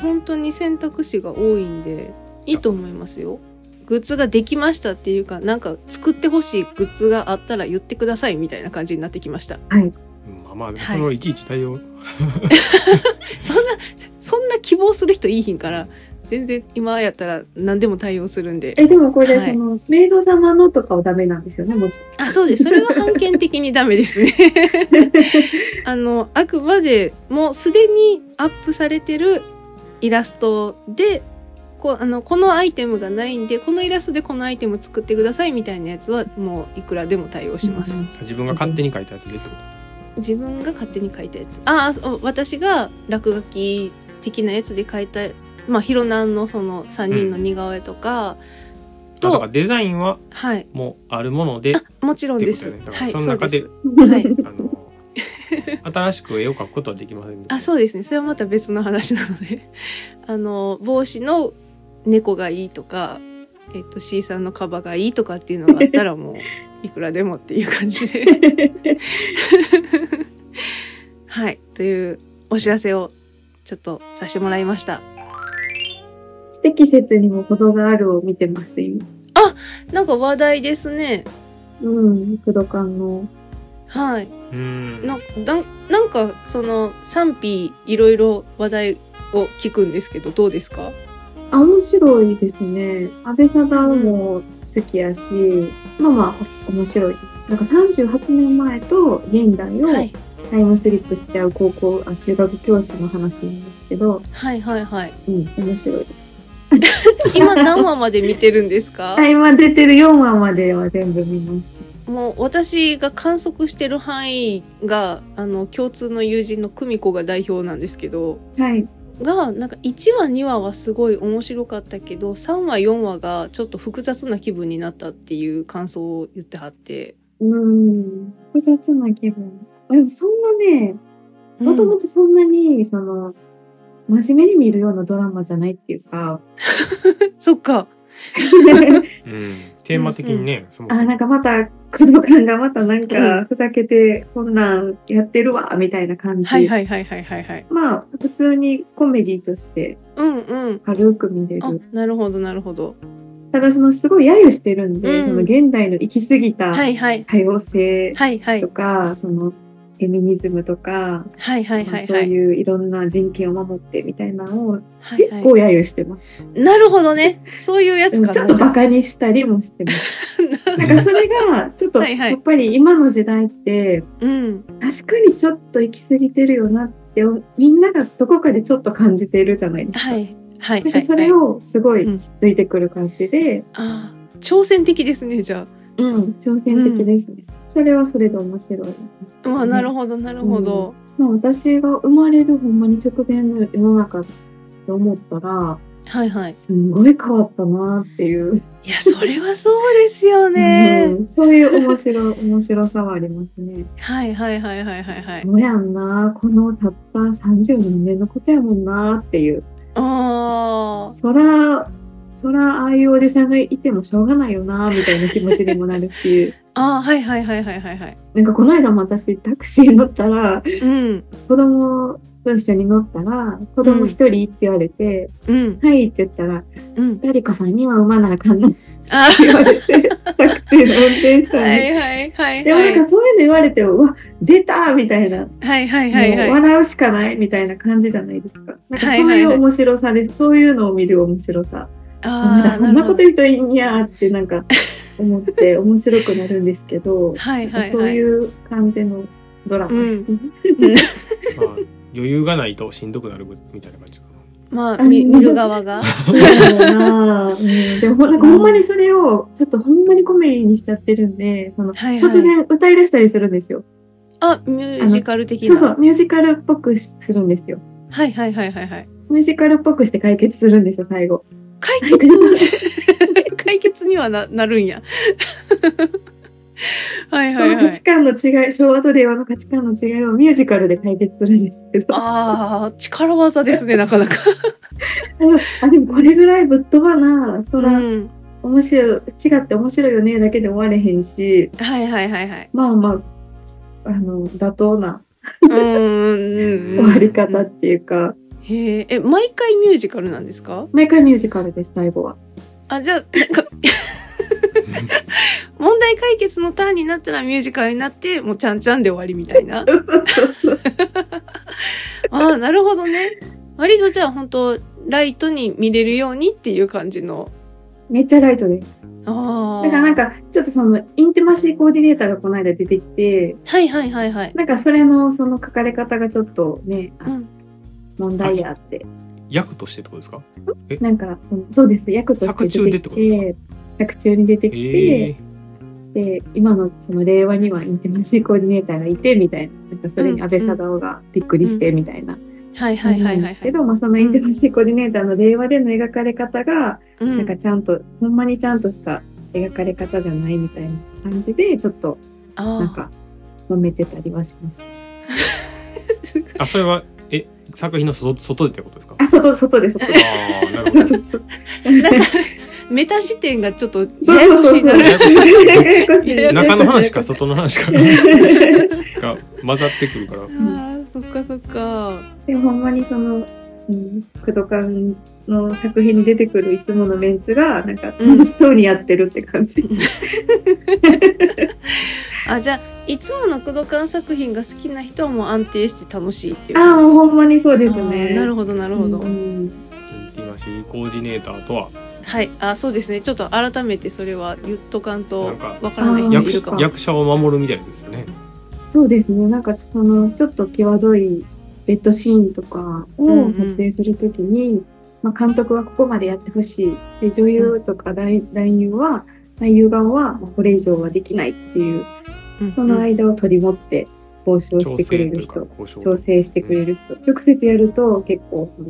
本当に選択肢が多いんでいいと思いますよ。グッズができましたっていうかなんか作ってほしいグッズがあったら言ってくださいみたいな感じになってきました。はい。うんまあまあそれをいちいち対応、そんなそんな希望する人いいひんから全然今やったら何でも対応するんで。え、でもこれ、はい。その、メイド様のとかはダメなんですよね、もちあそうです。それは判権的にダメですね。あのあくまでもうすでにアップされてるイラストでこあのこのアイテムがないんでこのイラストでこのアイテム作ってくださいみたいなやつはもういくらでも対応します、うん自分が勝手に書いたやつでってこ自分が勝手に書いたやつ。ああ私が落書き的なやつで書いたまあヒロナンのその3人の似顔絵とか、と、あだとからデザインははい。もうあるものであもちろんです、ね。はいその中ではいあの 新しく絵を描くことはできませんね。あそうですね。それはまた別の話なので。あの帽子の猫がいいとか、えっと C さんのカバがいいとかっていうのがあったらもういくらでもっていう感じで。はい。というお知らせをちょっとさせてもらいました。不適切にも程があるを見てます、今。なんか話題ですね。うん、工藤館の。はい。うん。ななんなんかその賛否いろいろ話題を聞くんですけどどうですか？あ、面白いですね。安倍貞夫も好きやし、まあまあ、面白いです。なんか38年前と現代をはいタイムスリップしちゃう高校、あ中学教師の話なんですけど、はいはいはいうん、面白いです。今何話まで見てるんですか？あ今出てる4話までは全部見ます。もう私が観測してる範囲があの共通の友人の久美子が代表なんですけどはい。がなんか1話2話はすごい面白かったけど3話4話がちょっと複雑な気分になったっていう感想を言ってはって。うん、複雑な気分。あでもそんなね、もともとそんなに、その、真面目に見るようなドラマじゃないっていうか、そっか。うん。テーマ的にね、そもそも。あ、なんかまた工藤官がまたなんかふざけてこんなんやってるわみたいな感じ、はいはいはいはいはいはい。まあ普通にコメディとしてうんうん。軽く見れある、なるほどなるほど。ただそのすごい揶揄してるんで、うんその現代の行き過ぎたはいはい多様性はいはいとか、そのフェミニズムとか、はいはいまあはいはい。そういういろんな人権を守ってみたいなのをはい結構揶揄してます。なるほどね。そういうやつかちょっとバカにしたりもしてます。なんかそれがちょっとはいはいやっぱり今の時代ってあうん。確かにちょっと行き過ぎてるよなってみんながどこかでちょっと感じているじゃないですか。はいはいなんかはい。それをすごうんいついてくる感じで、ああ挑戦的ですねじゃうん、挑戦的ですね。それはそれで面白いです、あ。まあなるほどなるほど。まあ、私が生まれるほんまに直前の世の中って思ったら、はいはい。すんごい変わったなっていう、いやそれはそうですよね。うんそういう面白い、面白さはありますね。はいはいはいはいはいはい。そうやんな、このたった30何年のことやもんなっていう。ああ。そら、そら、ああいうおじさんがいてもしょうがないよな、みたいな気持ちにもなるし、ああはいはいはいはいはいはい。なんかこの間も私タクシー乗ったら、うん子供と一緒に乗ったら、子供一人って言われて、うんはいって言ったら、うん。二人子さんには産まなあかんなってあ言われて、タクシーの運転手あさんに。はいはいはいでもはいなんかそういうの言われても、うわ、出たみたいな、はいはいはい。笑うしかないみたいな感じじゃないですか。なんかはいそうはいう面白さです。そういうのを見る面白さ。ああそんなこと言うといいんやってなんか思って面白くなるんですけど、はいはいそうはい。いう感じのドラマですね。まあ、余裕がないとしんどくなるみたいな感じかな。まあ見見る側が。でもほなんかほんまにそれをちょっとほんまにコメディにしちゃってるんで、そのはいはい突然歌い出したりするんですよ。あミュージカル的な。そうそう、ミュージカルっぽくするんですよ。はいはいはいはいはい。ミュージカルっぽくして解決するんですよ、最後。解決解決にはななるんや。はいはいはい価値。観の違い、昭和と令和の価値観の違いをミュージカルで解決するんですけど。あああ力技ですね なかなか。あ、でもこれぐらいぶっ飛ばな、そら、うん。面白い、違って面白いよねだけで終われへんし、はいはいはいはい。まあまあ、あの、妥当なうーん。終わり方っていうか、へえ、え、毎回ミュージカルなんですか？毎回ミュージカルです、最後は。あ、じゃあ、なんか 問題解決のターンになったらミュージカルになって、もうちゃんちゃんで終わりみたいな。ああ、なるほどね。割とじゃあ本当ライトに見れるようにっていう感じの。めっちゃライトです。ああ。だからなんか、ちょっとその、インティマシーコーディネーターがこの間出てきて、はいはいはいはい。なんかそれのその書かれ方がちょっとね、あうん。問題やって。役としてってことですか？なんかその、そうです、役として出てき作中でて、作中に出てきえて、え。で、今のその令和にはインティマシーコーディネーターがいて、みたいな。なんかそれに安倍貞夫がびっくりして、みたいなはいはいはいはいんですけど、まあそのインティマシーコーディネーターの令和での描かれ方が、うん。なんかちゃんと、ほんまにちゃんとした描かれ方じゃないみたいな感じで、ちょっとなんあか揉めてたりはしました。あ、それは、え、作品の外外でってことですか？あ、外、外で、外で。ああ、なるほど。メタ視点がちょっとややこしいな。中の話か外の話か が混ざってくるから。ああ、そっかそっか。でもほんまにその、うん、工藤館の作品に出てくるいつものメンツが、なんかうん楽しそうにやってるって感じ。あ、じゃあ、いつもの工藤館作品が好きな人はもう安定して楽しいっていうああ、ほんまにそうですね。なるほどなるほど。うん。インティマシーコーディネーターとははい、あ、そうですね。ちょっと改めてそれは言っとかん。となん。かわからない人役。役者を守るみたいなやつですよね。そうですね。なん。かその、ちょっと際どいベッドシーンとかを撮影するときに、まあ、監督はここまでやってほしい。で、女優とか男男優は、俳優側は、まあこれ以上はできないっていう、うんその間を取り持って交渉し調てくれる人。調整してくれる人、直接やると結構その、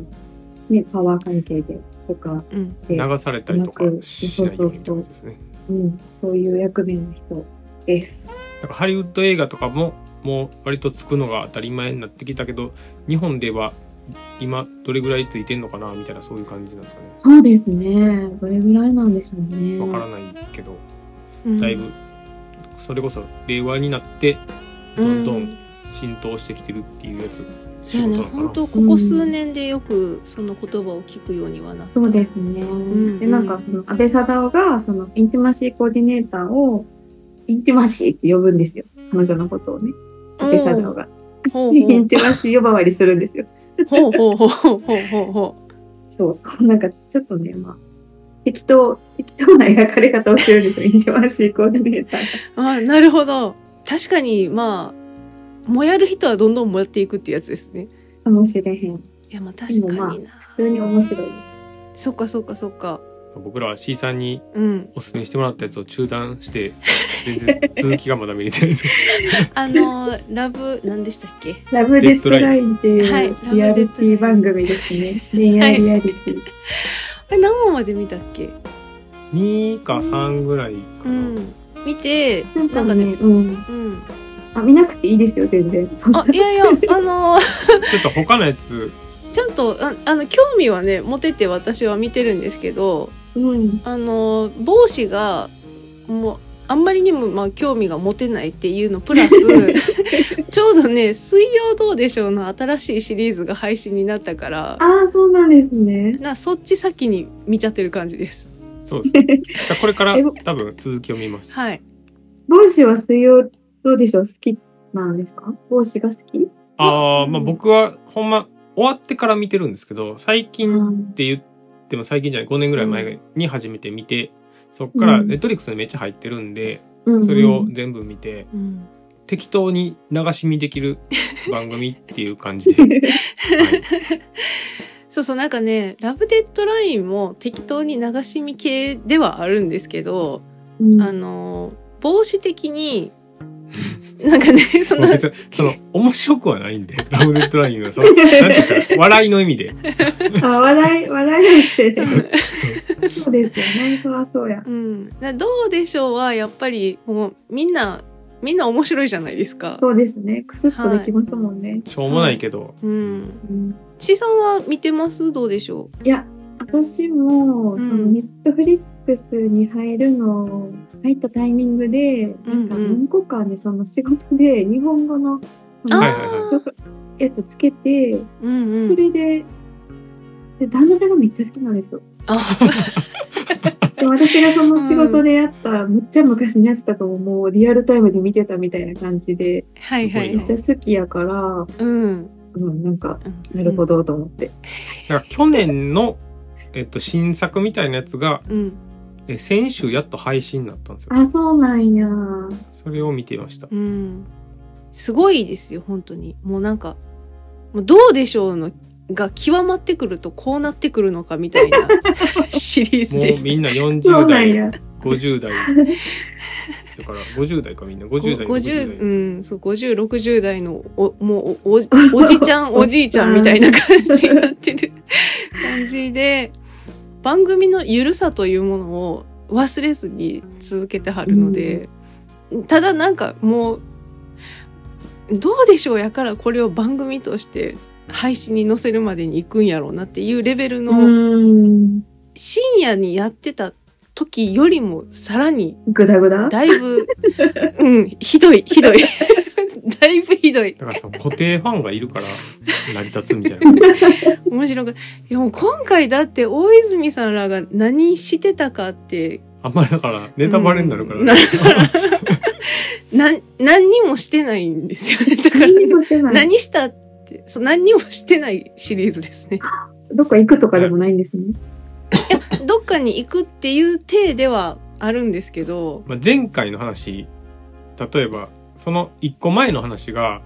ね、パワー関係でとか、うん。で流されたりとかしないようにってことですね。うん、そういう役目の人です。なんかハリウッド映画とかももう割とつくのが当たり前になってきたけど日本では今どれぐらいついてんのかなみたいなそういう感じなんですかねそうですね。どれぐらいなんでしょうね。わからないけどうんだいぶそれこそ令和になってどんどうんん浸透してきてるっていうやつ、そうやね本当ここ数年でよくその言葉を聞くようにはなったそうですね。んで、なんかその阿部サダヲがそのインティマシーコーディネーターをインティマシーって呼ぶんですよ。彼女のことをね。阿部サダヲが。ほうインティマシー呼ばわりするんですよ。ほうほうほうほうほうほうほ そうそう。なんかちょっとね、まあ、適当、適当な描かれ方をしてるんですよ。インティマシーコーディネーターあなるほど確かにまあ燃やる人はどんどん燃っていくってやつですねかもしれへん。いやまあ確かにな、普通に面白いでそっかそっかそっか僕らは C さんにうんおすすめしてもらったやつを中断して全然続きがまだ見れてないんですけ あのラブ何でしたっけ？す。ラブデッドラインっていうはいリアリティ番組ですね。恋愛リアリティ。あ れ何話まで見たっけ？ど2か3ぐらいかな、うん見てなんかなんかねね、うん。うんあ、見なくていいですよ、全然。そんなあいやいや あのちょっと他のやつちゃんとああの興味はね持てて私は見てるんですけどうん。あの帽子がもうあんまりにもまあ興味が持てないっていうのプラス ちょうどね「水曜どうでしょう」の新しいシリーズが配信になったからああ、そうなんですね。なそっち先に見ちゃってる感じです。そうです。だからこれからえ多分続きを見ます、はい、帽子は水曜どうでしょう？好きなんですか？帽子が好き？ああまあ僕はほんま終わってから見てるんですけど最近って言っても最近じゃない5年ぐらい前に初めて見て、そっからうん。ネットリックスにめっちゃ入ってるんで、うん。それを全部見てうん、適当に流し見できる 番組っていう感じで、はい。そうそうなんかね「ラブデッドライン」も適当に流し見系ではあるんですけど、うん。あの帽子的になんかね その別にその面白くはないんでラブデッドラインはその なんていうんですか笑いの意味で あ、笑い、笑いなんて。そうそうですよね。そらそうや。うん、だどうでしょうはやっぱりもうみんなみんな面白いじゃないですか。そうですね。クスッとできますもんね。しょうもないけど、うん。うんちさんは見てます？どうでしょいや、私も、うんそのネットフリックスに入るの、入ったタイミングで、なんかうんうん何個かね、その仕事で日本語の、そのあはいはいはいちょっとやつつけて、う。うんうそん。れで、で、旦那さんがめっちゃ好きなんですよ。あ、で私がその仕事でやった、むっちゃ昔のやつとかももうリアルタイムで見てたみたいな感じで、はいはいめっちゃ好きやから、うん。うん、なんか、うんなるほ。どと思って。だから去年の、えっと、新作みたいなやつがうん。え先週やっと配信になったんですよあ、そうなんや。それを見てましたうん。すごいですよ本当に。もうなんかもうどうでしょうのが極まってくるとこうなってくるのかみたいな シリーズもうでした。みんなそう40なん代や。50代だから50代かみんな50代ご60 50代うんそう50、60代のおもうおおおじちゃんおじいちゃんみたいな感じになってる感じで番組のゆるさというものを忘れずに続けてはるので、ただなんかもうどうでしょうやからこれを番組として配信に載せるまでに行くんやろうなっていうレベルうのん。深夜にやってた時よりもさらにぐだぐだ？だいぶ、うん、ひどい、ひどい。だいぶひどい。だからその固定ファンがいるから 成り立つみたいな面白く。いやもう今回だって大泉さんらが何してたかって、あんまりだからネタバレになるから、うん 何にもしてないんですよね。だから、何もしてない。何したって、そう何にもしてないシリーズですね。どっか行くとかでもないんですね。どっかに行くっていう体ではあるんですけど、まあ、前回の話例えばその一個前の話が、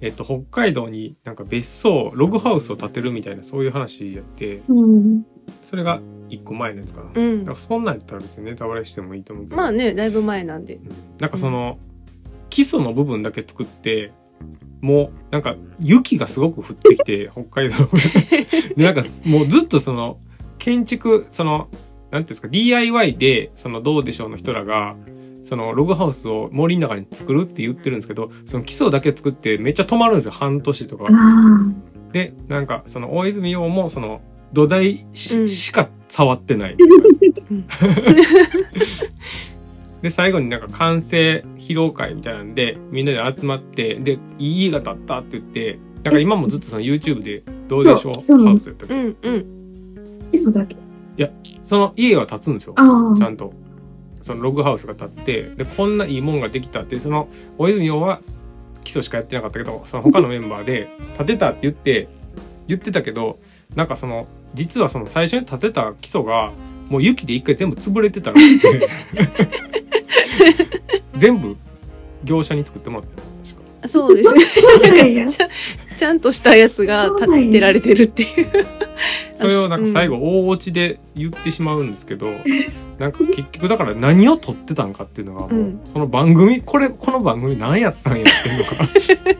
えっと、北海道になんか別荘ログハウスを建てるみたいなそういう話やってうん。それが一個前のやつかな、うんかそんなんやったら別にネタバレしてもいいと思うけど、まあね、だいぶ前なんで。うんなんかその、基礎の部分だけ作ってもうなんか雪がすごく降ってきて 北海道でなんかもうずっとその建築そのなんていうんですか DIY でそのどうでしょうの人らがそのログハウスを森の中に作るって言ってるんですけどその基礎だけ作ってめっちゃ止まるんですよ。半年とか。でなんかその大泉洋もその土台し,、うん。しか触ってない。で最後になんか完成披露会みたいなんでみんなで集まってで「いい家が建った」って言ってだから今もずっとその YouTube で「どうでしょう？ハウス」やったっけうんうん。磯だけ？その家は建つんですよ。ちゃんとそのログハウスが建ってでこんないいもんができたってその大泉洋は基礎しかやってなかったけどその他のメンバーで建てたって言って言ってたけどなんかその実はその最初に建てた基礎がもう雪で一回全部潰れてたらしくて全部業者に作ってもらったよ確かそうです。ねちゃちゃんとしたやつが建てられてるっていう。それをなんか最後大落ちで言ってしまうんですけど、なんか結局だから何を撮ってたんかっていうのがもう、うん。その番組これこの番組何やったんやっていうのか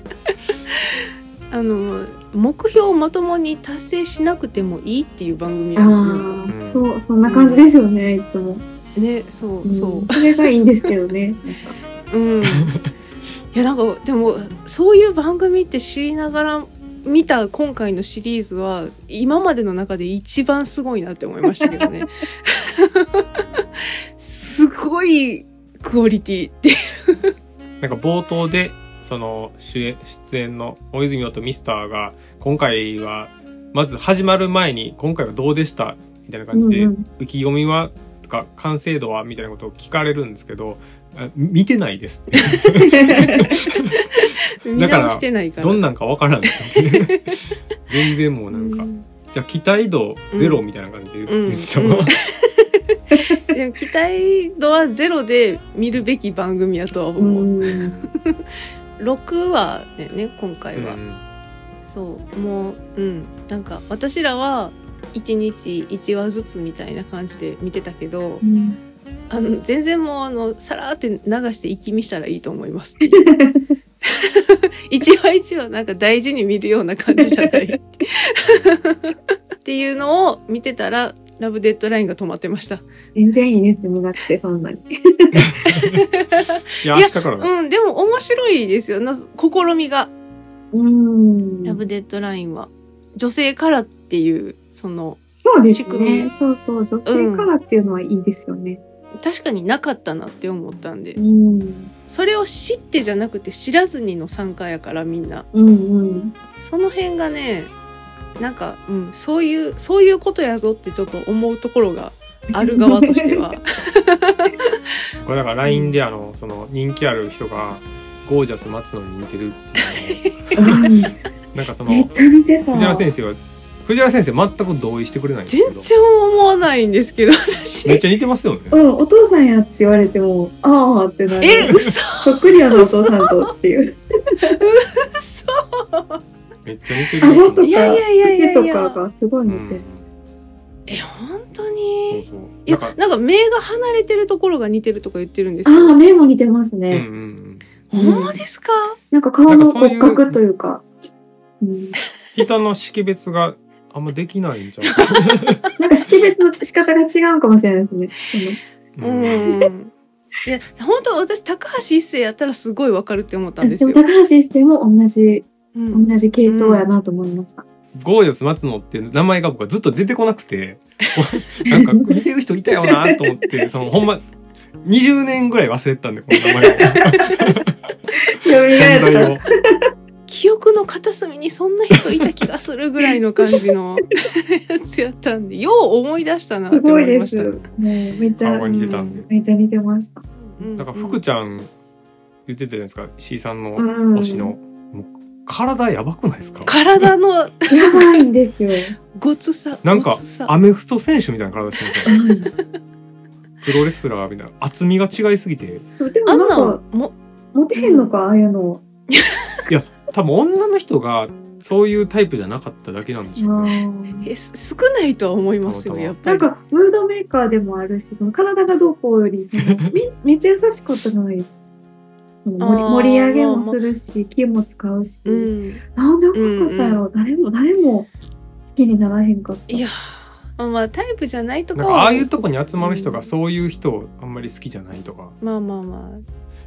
あの目標をまともに達成しなくてもいいっていう番組あうん。あ、そう、そんな感じですよね、いつも。ねそうう。んそうそれがいいんですけどね。なんかうん、いやなんかでもそういう番組って知りながら見た今回のシリーズは今までの中で一番すごいなって思いましたけどね。すごいクオリティ。っ てなんか冒頭でその主演出演の大泉洋とミスターが今回はまず始まる前に今回はどうでしたみたいな感じで、うんうん。意気込みはとか完成度はみたいなことを聞かれるんですけどあ見てないですって。見直してないから。どんなんかわからんって 全然もうなんか、うん。じゃあ期待度ゼロみたいな感じでうん。言ってたわ、うん。でも期待度はゼロで見るべき番組やとはう思う、ん。6話でね今回は、うん。そうもううん。なんか私らは1日1話ずつみたいな感じで見てたけどうんあの全然もうあのさらーって流して一気見したらいいと思います 一話一話なんか大事に見るような感じじゃないって。いうのを見てたらラブデッドラインが止まってました。全然いいです、見なくて、そんなに。いや明日からだ。うんでも面白いですよ。な試みが。うん。ラブデッドラインは。女性からっていうそのそうです仕組み。ね。そうそう、女性からっていうのはいいですよね。確かになかったなって思ったんでうん。それを知ってじゃなくて知らずにの参加やからみんなうんうん。その辺がねなんか、うん、そういうそういうことやぞってちょっと思うところがある側としては これだから LINE であのその人気ある人がゴージャス松野に似てるっていうなんかそのめっちゃ見てた。藤原先生は藤原先生全く同意してくれないんですけど。全然思わないんですけど私。めっちゃ似てますよね。うん、お父さんやって言われても、ああってなる。え嘘。そっくりやな、お父さんとっていう。嘘。めっちゃ似てる。顎とか、いやいやいやとかがすごい似てる。え本当そうにそう。いやなんかなんか目が離れてるところが似てるとか言ってるんですよ。ああ、目も似てますうんうんね。うん。ほんまですか？なんか顔のなんかそういう骨格というか。うん、人の識別があんまできないんじゃない なんか識別の仕方が違うかもしれないですね。ううん。んいや本当私高橋一生やったらすごいわかるって思ったんですでもよ、高橋一生も同じ、うん。同じ系統やなと思いました。ゴージャス松野っていう名前が僕はずっと出てこなくて なんか似てる人いたよなと思って そのほんま20年ぐらい忘れてたんでこの名前を。存在がを記憶の片隅にそんな人いた気がするぐらいの感じの やつやったんでよう思い出したなってすごいです。思いましたもうめっちゃ似てたんで。めっちゃ似てました。うんだから福ちゃん言ってたじゃないですか？C さんのうん。推しの、もう体やばくないですか？体の。やばいんですよ。ごつさなんかアメフト選手みたいな体してますよ。うん。プロレスラーみたいな。厚みが違いすぎて。そう、でもあんなんか、なんもモテへんのか、ああいうの。多分女の人がそういうタイプじゃなかっただけなんでしょうね。えす少ないとは思いますよやっぱり。なんか、ムードメーカーでもあるし、その体がどうこうより、その めめっちゃ優しかったじゃないですか。その盛り上げもするし、気も使うし、うん。なんでよかったやろ、誰も、誰も好きにならへんかった。いやまあまあタイプじゃないとかああいうとこに集まる人うんがそういう人をあんまり好きじゃないとかまあまあまあ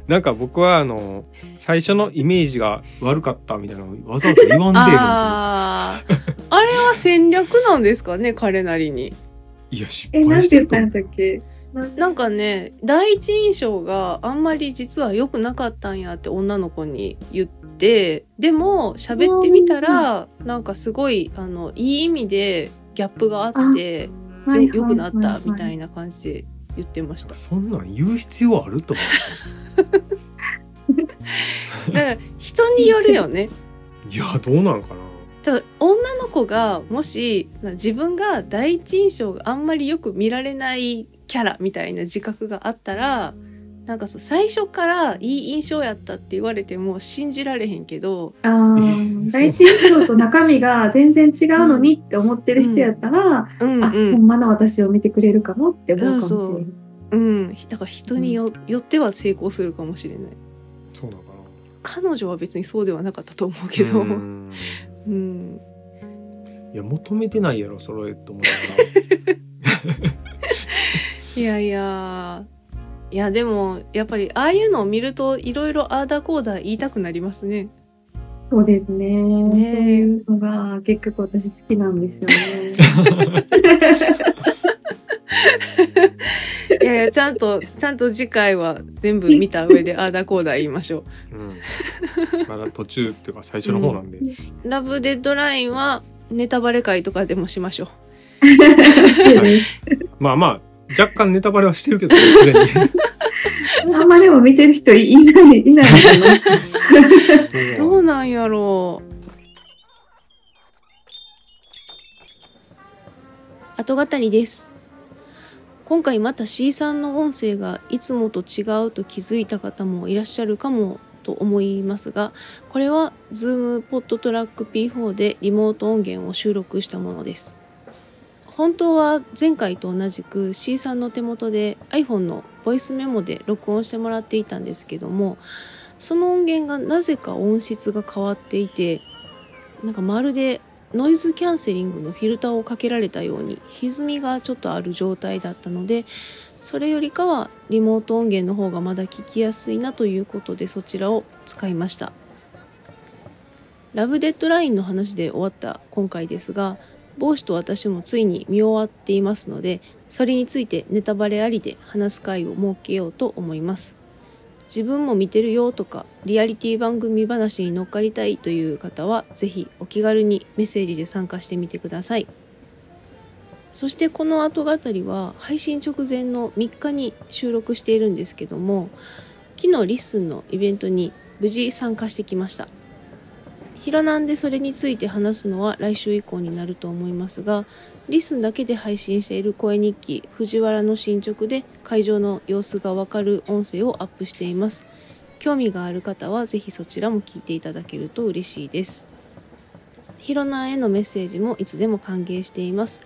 なんか僕はあの最初のイメージが悪かったみたいなのをわざわざ言わんでええのあー。あれは戦略なんですかね彼なりに。いや失え、なんて言った敗してるかもんだっけ？なんか。ね第一印象があんまり実は良くなかったんやって女の子に言ってでも喋ってみたらなんかすごいあのいい意味でギャップがあってよ良くなったみたいな感じ。で言ってました。そんなん言う必要あると思 だから人によるよね。う いやどうなんかな。女の子がもし自分が第一印象があんまりよく見られないキャラみたいな自覚があったらなんかそう最初からいい印象やったって言われても信じられへんけどあー第一印象と中身が全然違うのにって思ってる人やったら、あ、うん。うん。ほんまの私を見てくれるかもって思うかもしれない。そう。うん。だから人によ,、よっては成功するかもしれない。そうなのかな彼女は別にそうではなかったと思うけど。ううん。んいや求めてないやろそれと思いながらいやいや。いやでもやっぱりああいうのを見るといろいろあーだこーだ言いたくなりますねそうですね。ね。そういうのが結局私好きなんですよね。いやいやちゃんとちゃんと次回は全部見た上であーだこーだ言いましょう。ん、まだ途中っていうか最初の方なんで、うラブデッドラインはネタバレ会とかでもしましょう。まあまあ若干ネタバレはしてるけどすでに あんまでも見てる人いないいないのかな。どうなんやろう。後語です。今回また C さんの音声がいつもと違うと気づいた方もいらっしゃるかもと思いますがこれは Zoom ポッドトラック P4 でリモート音源を収録したものです本当は前回と同じく C さんの手元で iPhone のボイスメモで録音してもらっていたんですけどもその音源がなぜか音質が変わっていてなんかまるでノイズキャンセリングのフィルターをかけられたように歪みがちょっとある状態だったのでそれよりかはリモート音源の方がまだ聞きやすいなということでそちらを使いました。ラブデッドラインの話で終わった今回ですが帽子と私もついに見終わっていますのでそれについてネタバレありで話す回を設けようと思います。自分も見てるよとかリアリティ番組話に乗っかりたいという方はぜひお気軽にメッセージで参加してみてください。そしてこの後語りは配信直前の3日に収録しているんですけども昨日リッスンのイベントに無事参加してきました。ひらなんでそれについて話すのは来週以降になると思いますがリッスンだけで配信している声日記藤原の進捗で会場の様子がわかる音声をアップしています。興味がある方はぜひそちらも聞いていただけると嬉しいです。ひろなへのメッセージもいつでも歓迎しています。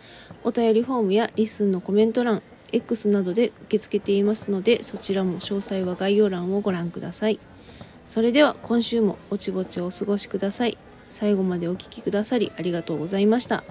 お便りフォームやリスンのコメント欄 X などで受け付けていますのでそちらも詳細は概要欄をご覧ください。それでは今週もぼちぼちお過ごしください。最後までお聴きくださりありがとうございました。